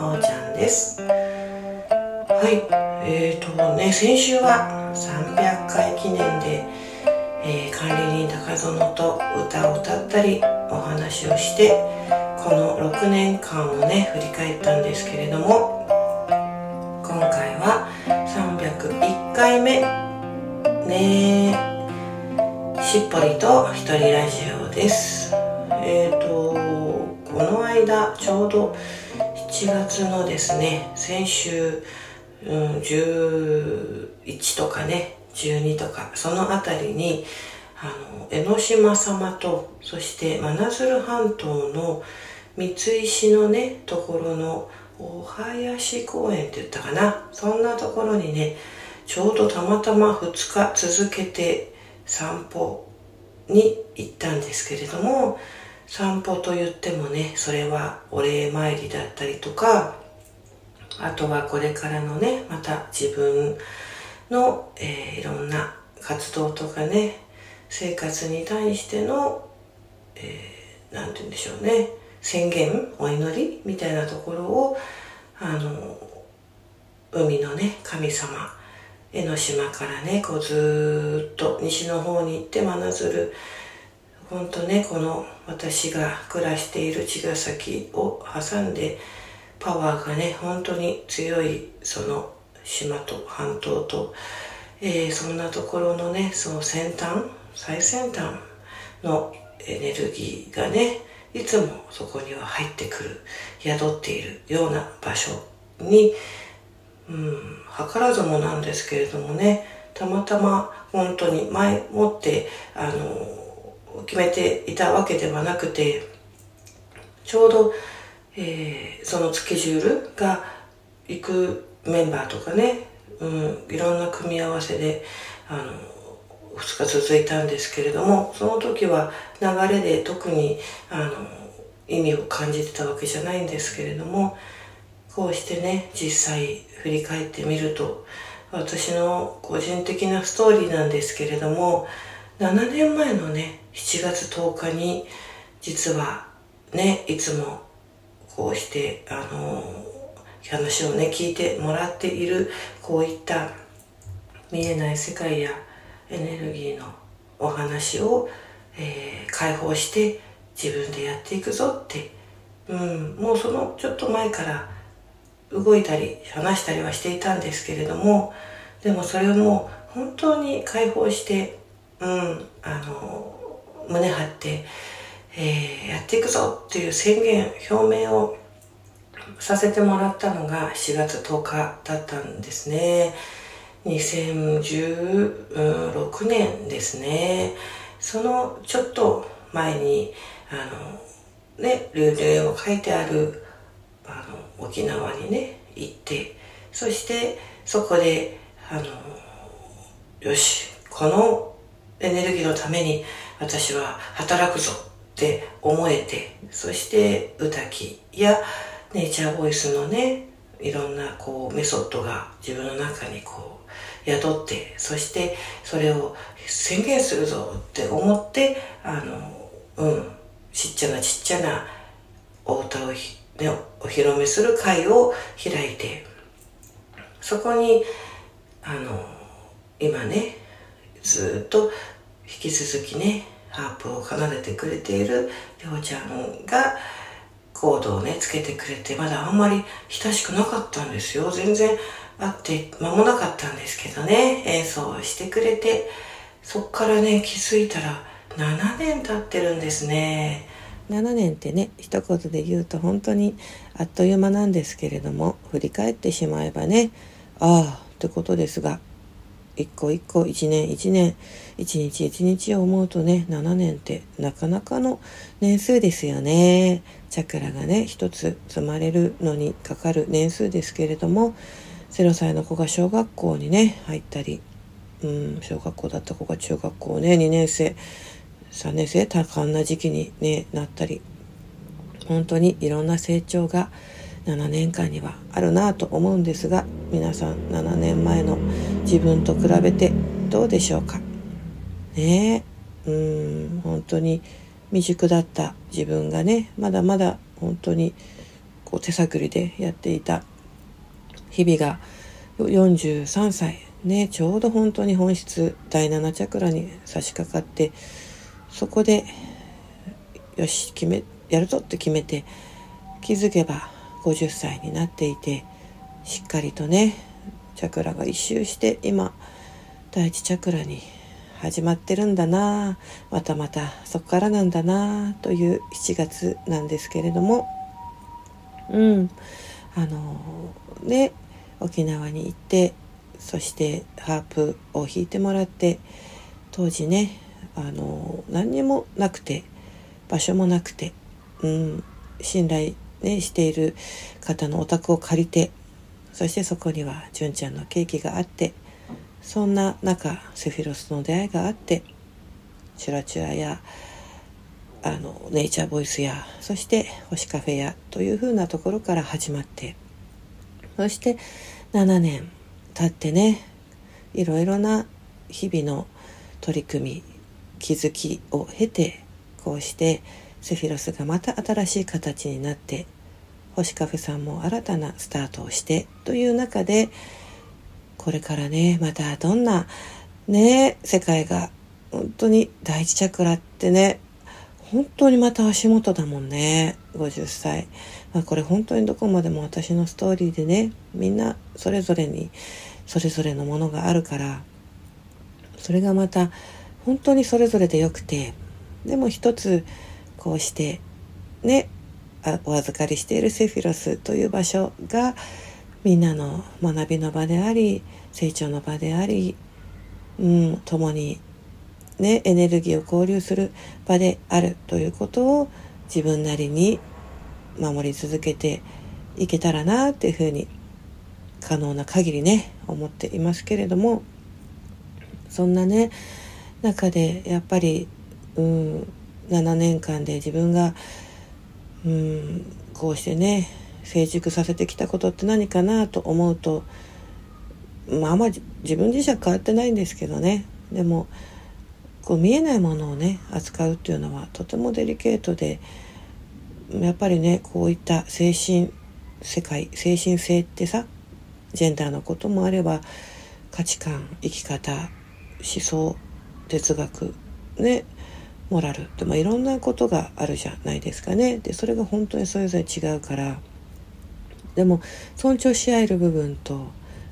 ちはおちゃんです。はい。えーとね先週は300回記念で、えー、管理人高園と歌を歌ったりお話をしてこの6年間をね振り返ったんですけれども今回は301回目ねしっぽりと一人ラジオです。えっ、ー、とこの間ちょうど7月のですね先週、うん、11とかね12とかその辺りにあの江ノ島様とそして真鶴半島の三石のねところのお囃子公園って言ったかなそんなところにねちょうどたまたま2日続けて散歩に行ったんですけれども散歩と言ってもねそれはお礼参りだったりとかあとはこれからのねまた自分の、えー、いろんな活動とかね生活に対しての何、えー、て言うんでしょうね宣言お祈りみたいなところをあの海のね神様江ノ島からねこうずっと西の方に行って真鶴ほんとねこの私が暮らしている茅ヶ崎を挟んでパワーがね本当に強いその島と半島と、えー、そんなところのねその先端最先端のエネルギーがねいつもそこには入ってくる宿っているような場所にうん、図らずもなんですけれどもねたまたま本当に前もってあの決めていたわけではなくてちょうど、えー、そのスケジュールが行くメンバーとかね、うん、いろんな組み合わせであの2日続いたんですけれどもその時は流れで特にあの意味を感じてたわけじゃないんですけれどもこうしてね実際振り返ってみると私の個人的なストーリーなんですけれども7年前のね7月10日に実はねいつもこうしてあの話をね聞いてもらっているこういった見えない世界やエネルギーのお話を、えー、解放して自分でやっていくぞって、うん、もうそのちょっと前から動いたり話したりはしていたんですけれどもでもそれをもう本当に解放してうんあの胸張って、えー、やっていくぞっていう宣言表明をさせてもらったのが4月10日だったんですね。2016年ですね。そのちょっと前にあのねルールを書いてあるあの沖縄にね行ってそしてそこであのよしこのエネルギーのために私は働くぞって思えてそして歌きやネイチャーボイスのねいろんなこうメソッドが自分の中にこう宿ってそしてそれを宣言するぞって思ってあのうんちっちゃなちっちゃなお歌をね、お披露目する会を開いてそこにあの今ねずっと引き続きねハープを奏でてくれているりょうちゃんがコードをねつけてくれてまだあんまり親しくなかったんですよ。全然会って間もなかったんですけどね演奏してくれて。そっからね気づいたら7年経ってるんですね。7年ってね一言で言うと本当にあっという間なんですけれども振り返ってしまえばねああってことですが一個一個一年一年一日一日を思うとね7年ってなかなかの年数ですよね。チャクラがね一つ積まれるのにかかる年数ですけれども0歳の子が小学校にね入ったりうん小学校だった子が中学校ね2年生3年生多感な時期に、ね、なったり本当にいろんな成長が7年間にはあるなぁと思うんですが皆さん7年前の自分と比べてどうでしょうか？ねえ。うん本当に未熟だった自分がねまだまだ本当にこう手探りでやっていた日々が43歳ねちょうど本当に本質第7チャクラに差し掛かってそこでよし決めやるぞって決めて気づけば50歳になっていてしっかりとねチャクラが一周して今第一チャクラに始まってるんだなまたまたそこからなんだなという7月なんですけれどもうんあのね沖縄に行ってそしてハープを弾いてもらって当時ねあの何にもなくて場所もなくて、うん、信頼、ね、している方のお宅を借りてそしてそこには純ちゃんのケーキがあってそんな中セフィロスの出会いがあってチュラチュラやあのネイチャーボイスやそして星カフェやというふうなところから始まってそして7年経ってねいろいろな日々の取り組み気づきを経てこうしてセフィロスがまた新しい形になって星カフェさんも新たなスタートをしてという中でこれからねまたどんなね世界が本当に第一チャクラってね本当にまた足元だもんね50歳、まあ、これ本当にどこまでも私のストーリーでねみんなそれぞれにそれぞれのものがあるからそれがまた本当にそれぞれでよくてでも一つこうしてねお預かりしているセフィロスという場所がみんなの学びの場であり成長の場であり、うん、共に、ね、エネルギーを交流する場であるということを自分なりに守り続けていけたらなっていうふうに可能な限りね思っていますけれどもそんなね中でやっぱり、うん、7年間で自分がうんこうしてね成熟させてきたことって何かなと思うとまああんまり自分自身は変わってないんですけどね。でもこう見えないものをね扱うっていうのはとてもデリケートでやっぱりねこういった精神世界精神性ってさジェンダーのこともあれば価値観生き方思想哲学ねモラル。って、まあ、いろんなことがあるじゃないですかね。でそれが本当にそれぞれ違うから。でも尊重し合える部分と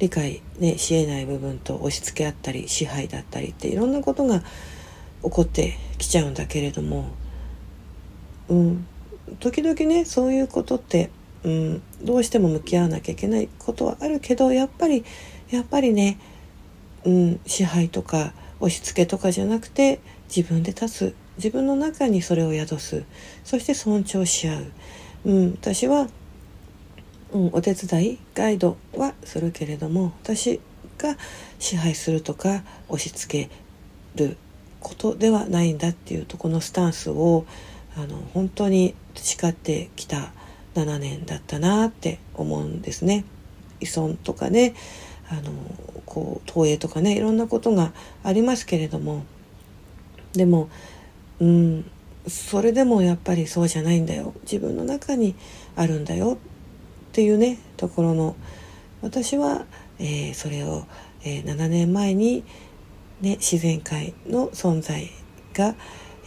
理解、ね、しえない部分と押し付け合ったり支配だったりっていろんなことが起こってきちゃうんだけれども、うん、時々ねそういうことって、うん、どうしても向き合わなきゃいけないことはあるけどやっぱりやっぱりね、うん、支配とか押し付けとかじゃなくて自分で立つ。自分の中にそれを宿す。そして尊重し合う、うん、私は、うん、お手伝いガイドはするけれども私が支配するとか押し付けることではないんだっていうとこのスタンスをあの本当に培ってきた7年だったなって思うんですね。依存とかねあのこう投影とかねいろんなことがありますけれどもでもうんそれでもやっぱりそうじゃないんだよ。自分の中にあるんだよ。っていうねところの私は、えー、それを、えー、7年前に、ね、自然界の存在が、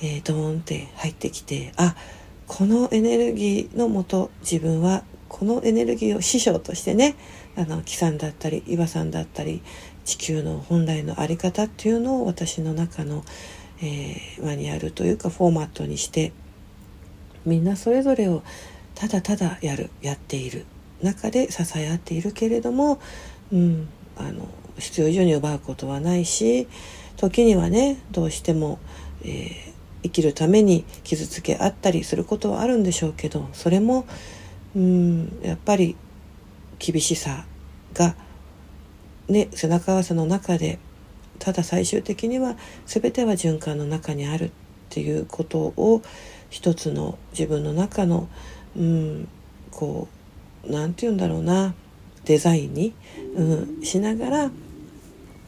えー、ドーンって入ってきてあこのエネルギーのもと自分はこのエネルギーを師匠としてねあの木さんだったり岩さんだったり地球の本来の在り方っていうのを私の中の、えー、マニュアルというかフォーマットにしてみんなそれぞれをただただやるやっている。中で支え合っているけれども、うん、あの必要以上に奪うことはないし時にはねどうしても、えー、生きるために傷つけ合ったりすることはあるんでしょうけどそれも、うん、やっぱり厳しさが、ね、背中合わせの中でただ最終的には全ては循環の中にあるっていうことを一つの自分の中のうんこう何て言うんだろうなデザインに、うん、しながら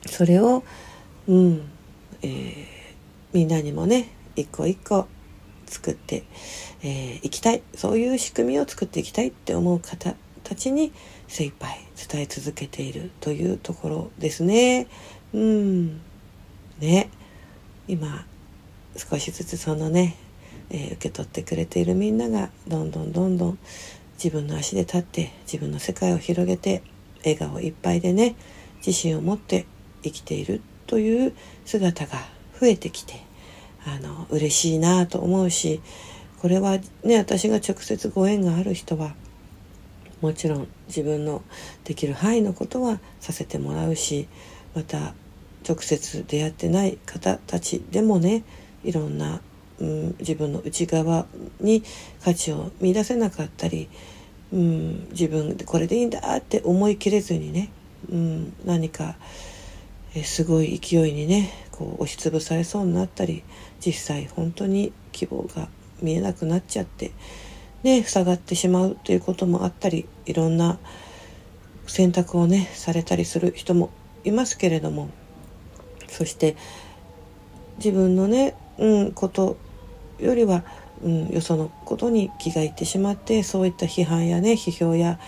それを、うんえー、みんなにもね一個一個作ってい、えー、きたいそういう仕組みを作っていきたいって思う方たちに精一杯伝え続けているというところですね。うん。ね。今少しずつそのね、えー、受け取ってくれているみんながどんどんどんどん自分の足で立って自分の世界を広げて笑顔いっぱいでね自信を持って生きているという姿が増えてきてあの嬉しいなと思うしこれはね私が直接ご縁がある人はもちろん自分のできる範囲のことはさせてもらうしまた直接出会ってない方たちでもねいろんな、うん、自分の内側に価値を見出せなかったり、うん、自分でこれでいいんだって思い切れずにね、うん、何かえすごい勢いにねこう押しつぶされそうになったり実際本当に希望が見えなくなっちゃってね塞がってしまうということもあったりいろんな選択をねされたりする人もいますけれどもそして自分のね、うん、ことよりは、うん、よそのことに気がいってしまってそういった批判やね批評や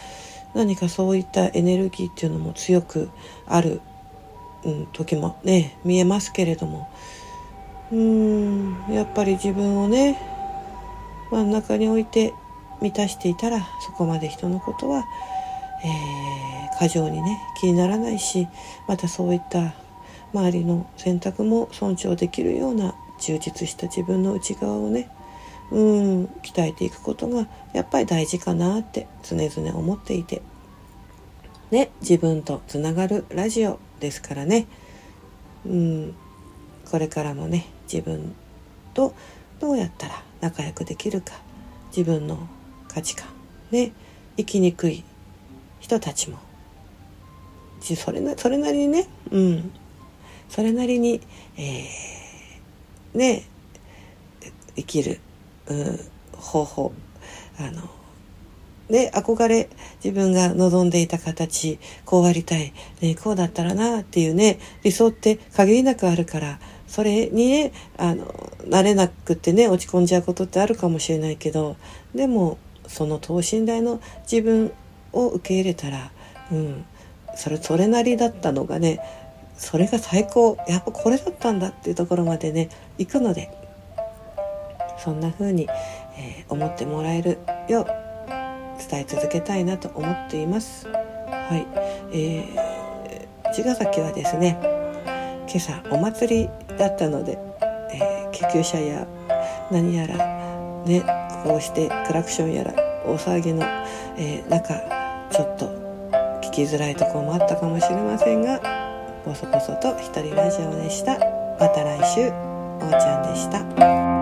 何かそういったエネルギーっていうのも強くある、うん、時もね見えますけれどもうんやっぱり自分をね真ん中に置いて満たしていたらそこまで人のことは、えー、過剰にね気にならないしまたそういった周りの選択も尊重できるような充実した自分の内側をねうん鍛えていくことがやっぱり大事かなって常々思っていて。ね自分とつながるラジオですからね。うんこれからもね自分とどうやったら仲良くできるか自分の価値観ね生きにくい人たちもそれなそれなりにね、うん、それなりに、えー、ね生きる、うん、方法あのね憧れ自分が望んでいた形こうありたい、ね、こうだったらなっていうね理想って限りなくあるからそれにねあの慣れなくってね落ち込んじゃうことってあるかもしれないけどでもその等身大の自分を受け入れたら、うん、それそれなりだったのがねそれが最高やっぱこれだったんだっていうところまでね行くのでそんな風に、えー、思ってもらえるよう伝え続けたいなと思っています。はい、えー、茅ヶ崎はですね今朝お祭りだったので、えー、救急車や何やらねこうしてクラクションやら大騒ぎの、えー、中ちょっと聞きづらいところもあったかもしれませんがこそこそと一人ラジオでした。また来週。おーちゃんでした。